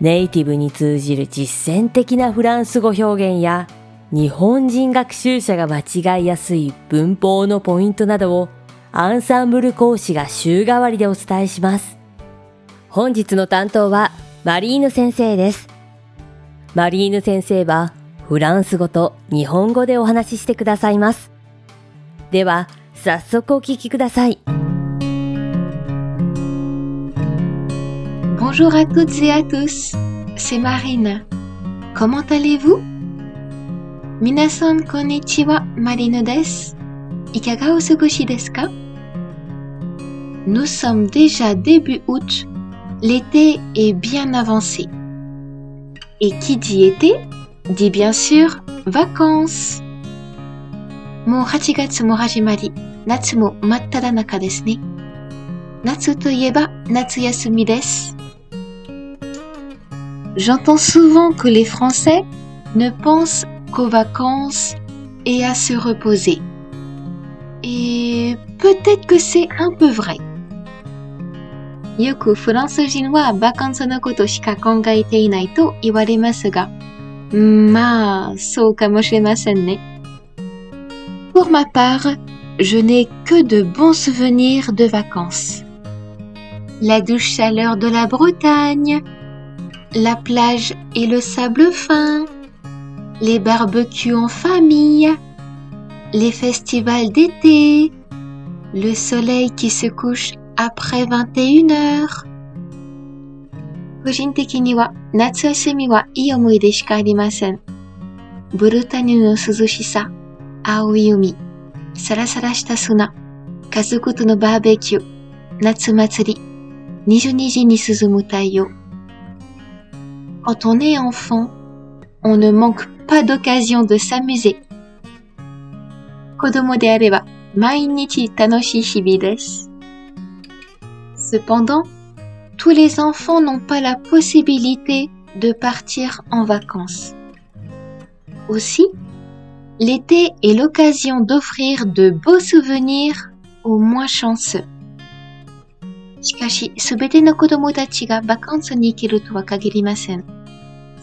ネイティブに通じる実践的なフランス語表現や日本人学習者が間違いやすい文法のポイントなどをアンサンブル講師が週替わりでお伝えします。本日の担当はマリーヌ先生です。マリーヌ先生はフランス語と日本語でお話ししてくださいます。では、早速お聞きください。Bonjour à toutes et à tous, c'est Marine. Comment allez-vous 皆さんこんにちは、マリヌです。いかがお過ごしですか Nous sommes déjà début août. L'été est bien avancé. Et qui dit été dit bien sûr vacances. もう8月も始まり、夏も真っ只中ですね。夏といえば夏休みです。 J'entends souvent que les Français ne pensent qu'aux vacances et à se reposer. Et peut-être que c'est un peu vrai. よくフランス人はバカンスのことしか考えていないと言われますが、うんまあ、そうかもしれませんね。Pour ma part, je n'ai que de bons souvenirs de vacances. La douce chaleur de la Bretagne, la plage et le sable fin, les barbecues en famille, les festivals d'été, le soleil qui se couche après 21 heures. 個人的には夏休みはいい思い出しかありません。ブルタニュの涼しさ、青い海、サラサラした砂、家族とのバーベキュー、夏祭り、22時に沈む太陽。 Quand on est enfant, on ne manque pas d'occasion de s'amuser. 子供であれば毎日楽しい日々です。Cependant, tous les enfants n'ont pas la possibilité de partir en vacances. Aussi, l'été est l'occasion d'offrir de beaux souvenirs aux moins chanceux. しかし、すべての子供たちがバカンスに行けるとは限りません。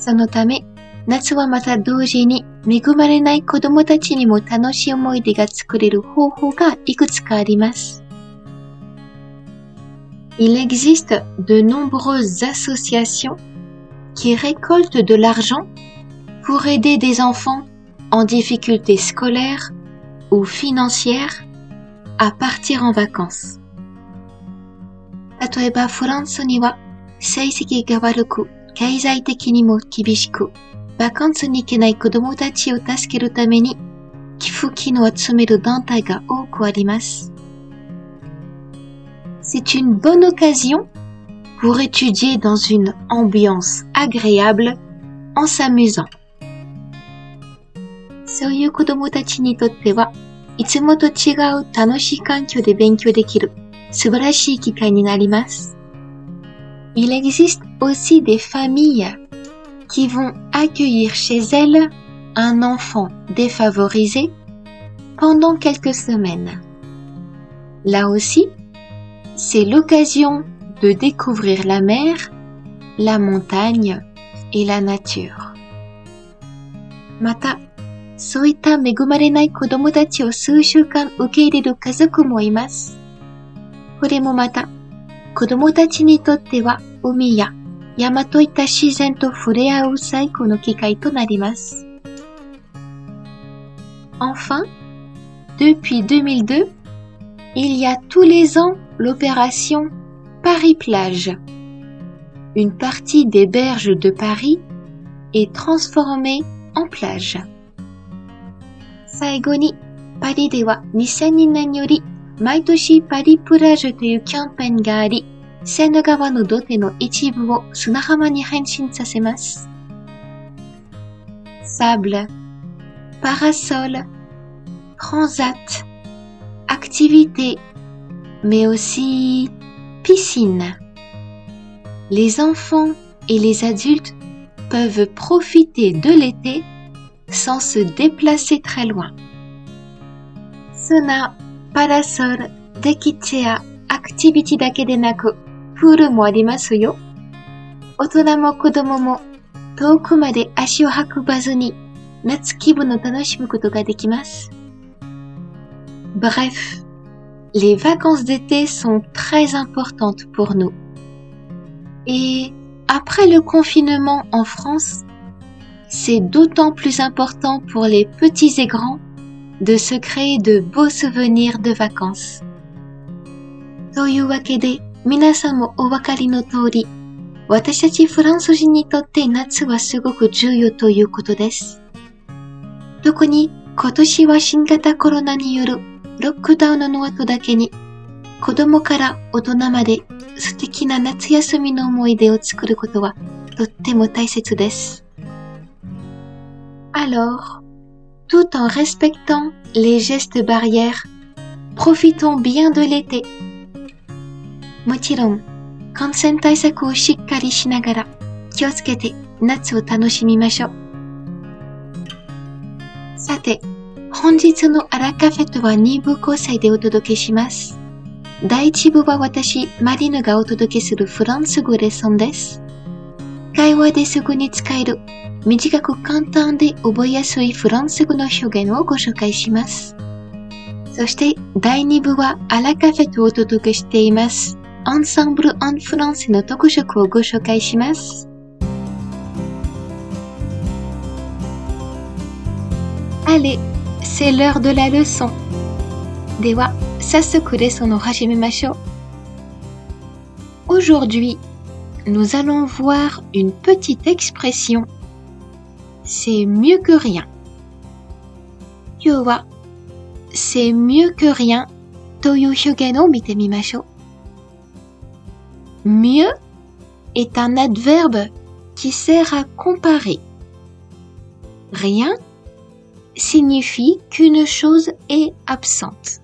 そのため、夏はまた同時に恵まれない子供たちにも楽しい思い出が作れる方法がいくつかあります。Il existe de nombreuses associations qui récoltent de l'argent pour aider des enfants en difficulté scolaire ou financière à partir en vacances. 例えばフランスには成績が悪く 経済的にも厳しくバカンスに行けない子供たちを助けるために寄付金を集める団体が多くあります。C'est une bonne occasion pour étudier dans une ambiance agréable en s'amusant. そういう子供たちにとってはいつもと違う楽しい環境で勉強できる素晴らしい機会になります。Il existe aussi des familles qui vont accueillir chez elles un enfant défavorisé pendant quelques semaines. Là aussi, c'est l'occasion de découvrir la mer, la montagne et la nature. また、そういった恵まれない子供たちを数週間受け入れる家族もいます。これもまた、子供たちにとっては 海や山といった自然と触れ合う最高の機会となります。Enfin, depuis 2002, il y a tous les ans l'opération Paris-Plage. Une partie des berges de Paris est transformée en plage. 最後に、パリでは2002年より毎年パリプラージュというキャンペーンがあり、 セーヌ川の土手の一部を砂浜に変身させます。Sable, parasol, transat, activité, mais aussi piscine. Les enfants et les adultes peuvent profiter de l'été sans se déplacer très loin. Suna, parasol, dekichea, activity だけでなく、 プールもありますよ。大人も子供も遠くまで足を運ばずに夏気分を楽しむことができます。Bref, les vacances d'été sont très importantes pour nous. Et après le confinement en France, c'est d'autant plus important pour les petits et grands de se créer de beaux souvenirs de vacances. というわけで、 皆さんもお分かりの通り、私たちフランス人にとって夏はすごく重要ということです。特に今年は新型コロナによるロックダウンの後だけに、子供から大人まで素敵な夏休みの思い出を作ることはとっても大切です。Alors, tout en respectant les gestes barrières, profitons bien de l'été. もちろん、感染対策をしっかりしながら気をつけて夏を楽しみましょう。さて、本日のアラカフェとは2部構成でお届けします。第1部は私、マリヌがお届けするフランス語レッスンです。会話ですぐに使える短く簡単で覚えやすいフランス語の表現をご紹介します。そして第2部はアラカフェとお届けしています。Ensemble en français の特色をご紹介します。Allez, c'est l'heure de la leçon. では、早速レッスンを始めましょう。Aujourd'hui, nous allons voir une petite expression. C'est mieux que rien. 今日は、c'est mieux que rien という表現を見てみましょう。 mieux est un adverbe qui sert à comparer. Rien signifie qu'une chose est absente.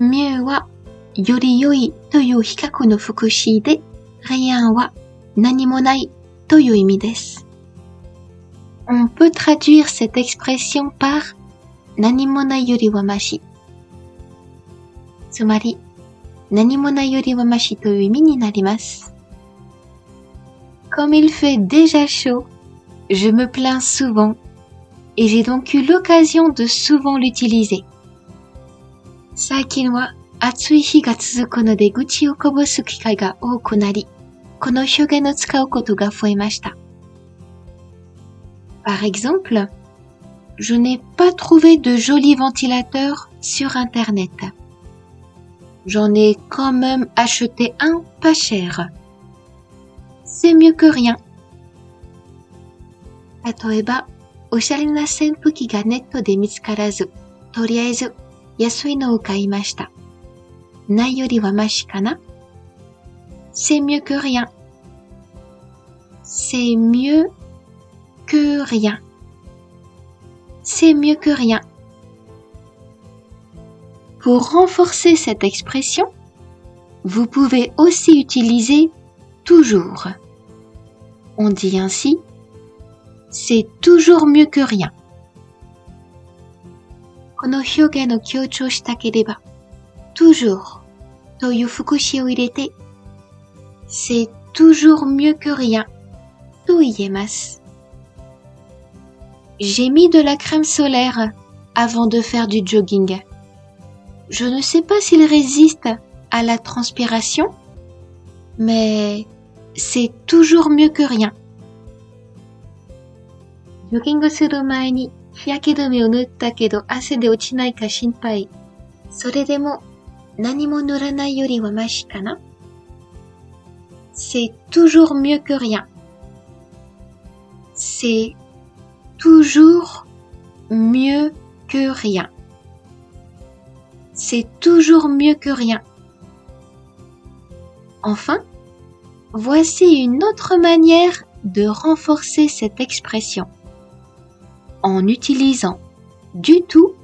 mieux はより良いという比較の副詞で、rien は何もないという意味です。On peut traduire cette expression par 何もないよりはまし。つまり、 何もないよりはましという意味になります。Comme il fait déjà chaud, je me plains souvent et j'ai donc eu l'occasion de souvent l'utiliser. 最近は暑い日が続くので愚痴をこぼす機会が多くなり、この表現を使うことが増えました。Par exemple, je n'ai pas trouvé de joli ventilateur sur Internet. J'en ai quand même acheté un pas cher. C'est mieux que rien. 例えば、おしゃれな扇風機がネットで見つからず、とりあえず安いのを買いました。ないよりはマシかな C'est mieux que rien. C'est mieux que rien. C'est mieux que rien. Pour renforcer cette expression, vous pouvez aussi utiliser toujours. On dit ainsi c'est toujours mieux que rien. この表現を強調したければ、toujours という副詞を入れて、c'est toujours mieux que rien と言えます。J'ai mis de la crème solaire avant de faire du jogging. Je ne sais pas s'il résiste à la transpiration, mais c'est toujours mieux que rien. ジョギングする前に日焼け止めを塗ったけど汗で落ちないか心配。それでも何も塗らないよりはマシかな C'est toujours mieux que rien. C'est toujours mieux que rien. C'est toujours mieux que rien. Enfin, voici une autre manière de renforcer cette expression. en utilisant du tout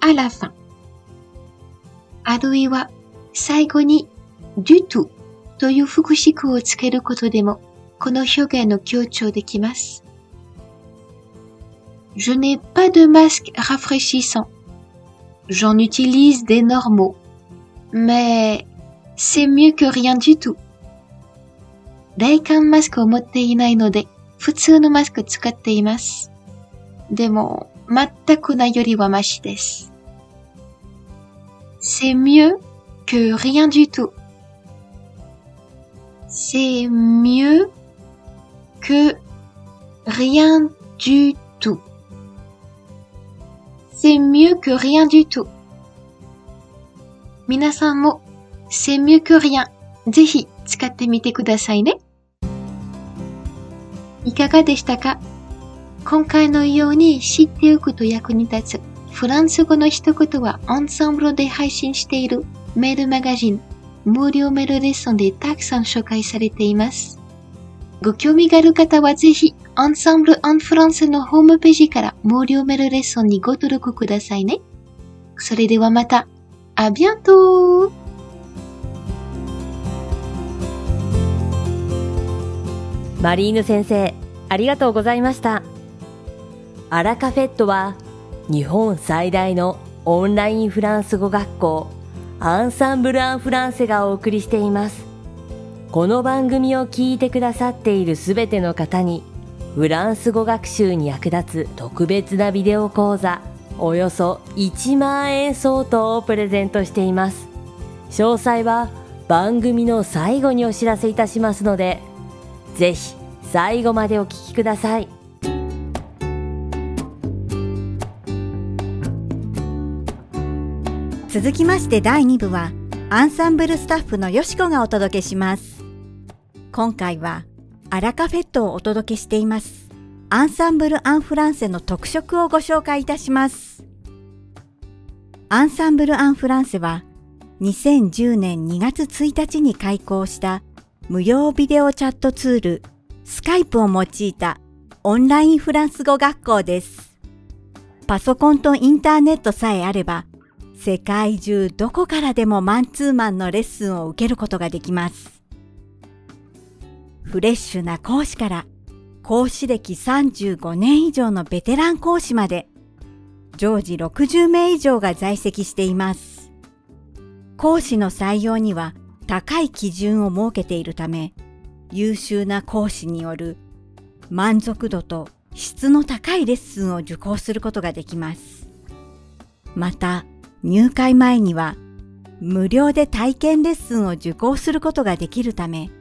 à la fin. アドイは最後に du tout という副詞句をつけることでもこの表現の強調できます。Je n'ai pas de masque rafraîchissant. J'en utilise des normaux. Mais c'est mieux que rien du tout. 冷感マスクを持っていないので普通のマスク使っています。でも全くないよりはマシです。C'est mieux que rien du tout. C'est mieux que rien du tout. C'est mieux que rien du tout. 皆さんも C'est mieux que rien ぜひ使ってみてくださいね。いかがでしたか今回のように知っておくと役に立つフランス語の一言はアンサンブルで配信しているメールマガジン無料メールレッスンでたくさん紹介されています。ご興味がある方はぜひ、アンサンブル・アン・フランスのホームページから無料メールレッスンにご登録くださいね。それではまた、あビアントマリーヌ先生、ありがとうございました。アラカフェットは日本最大のオンラインフランス語学校アンサンブル・アン・フランセがお送りしています。この番組を聞いてくださっているすべての方にフランス語学習に役立つ特別なビデオ講座およそ1万円相当をプレゼントしています。詳細は番組の最後にお知らせいたしますのでぜひ最後までお聞きください。続きまして第2部はアンサンブルスタッフのよしこがお届けします。今回はアラカフェットをお届けしています。アンサンブル・アン・フランセの特色をご紹介いたします。アンサンブル・アン・フランセは2010年2月1日に開校した無料ビデオチャットツールスカイプを用いたオンラインフランス語学校です。パソコンとインターネットさえあれば世界中どこからでもマンツーマンのレッスンを受けることができます。フレッシュな講師から講師歴35年以上のベテラン講師まで常時60名以上が在籍しています。講師の採用には高い基準を設けているため優秀な講師による満足度と質の高いレッスンを受講することができます。また、入会前には無料で体験レッスンを受講することができるため、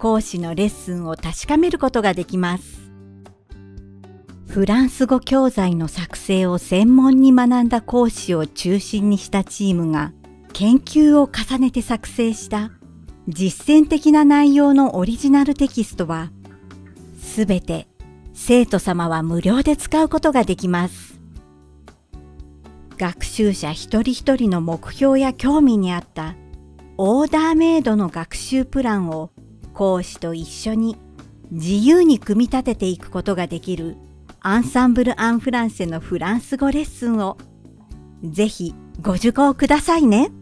講師のレッスンを確かめることができます。フランス語教材の作成を専門に学んだ講師を中心にしたチームが研究を重ねて作成した実践的な内容のオリジナルテキストはすべて生徒様は無料で使うことができます。学習者一人一人の目標や興味に合ったオーダーメイドの学習プランを講師と一緒に自由に組み立てていくことができるアンサンブル・アン・フランセのフランス語レッスンをぜひご受講くださいね。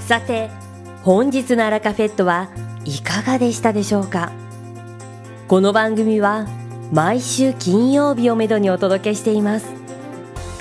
さて本日のアラカフェットはいかがでしたでしょうか？この番組は毎週金曜日をめどにお届けしています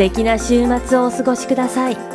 敵な週末をお過ごしください。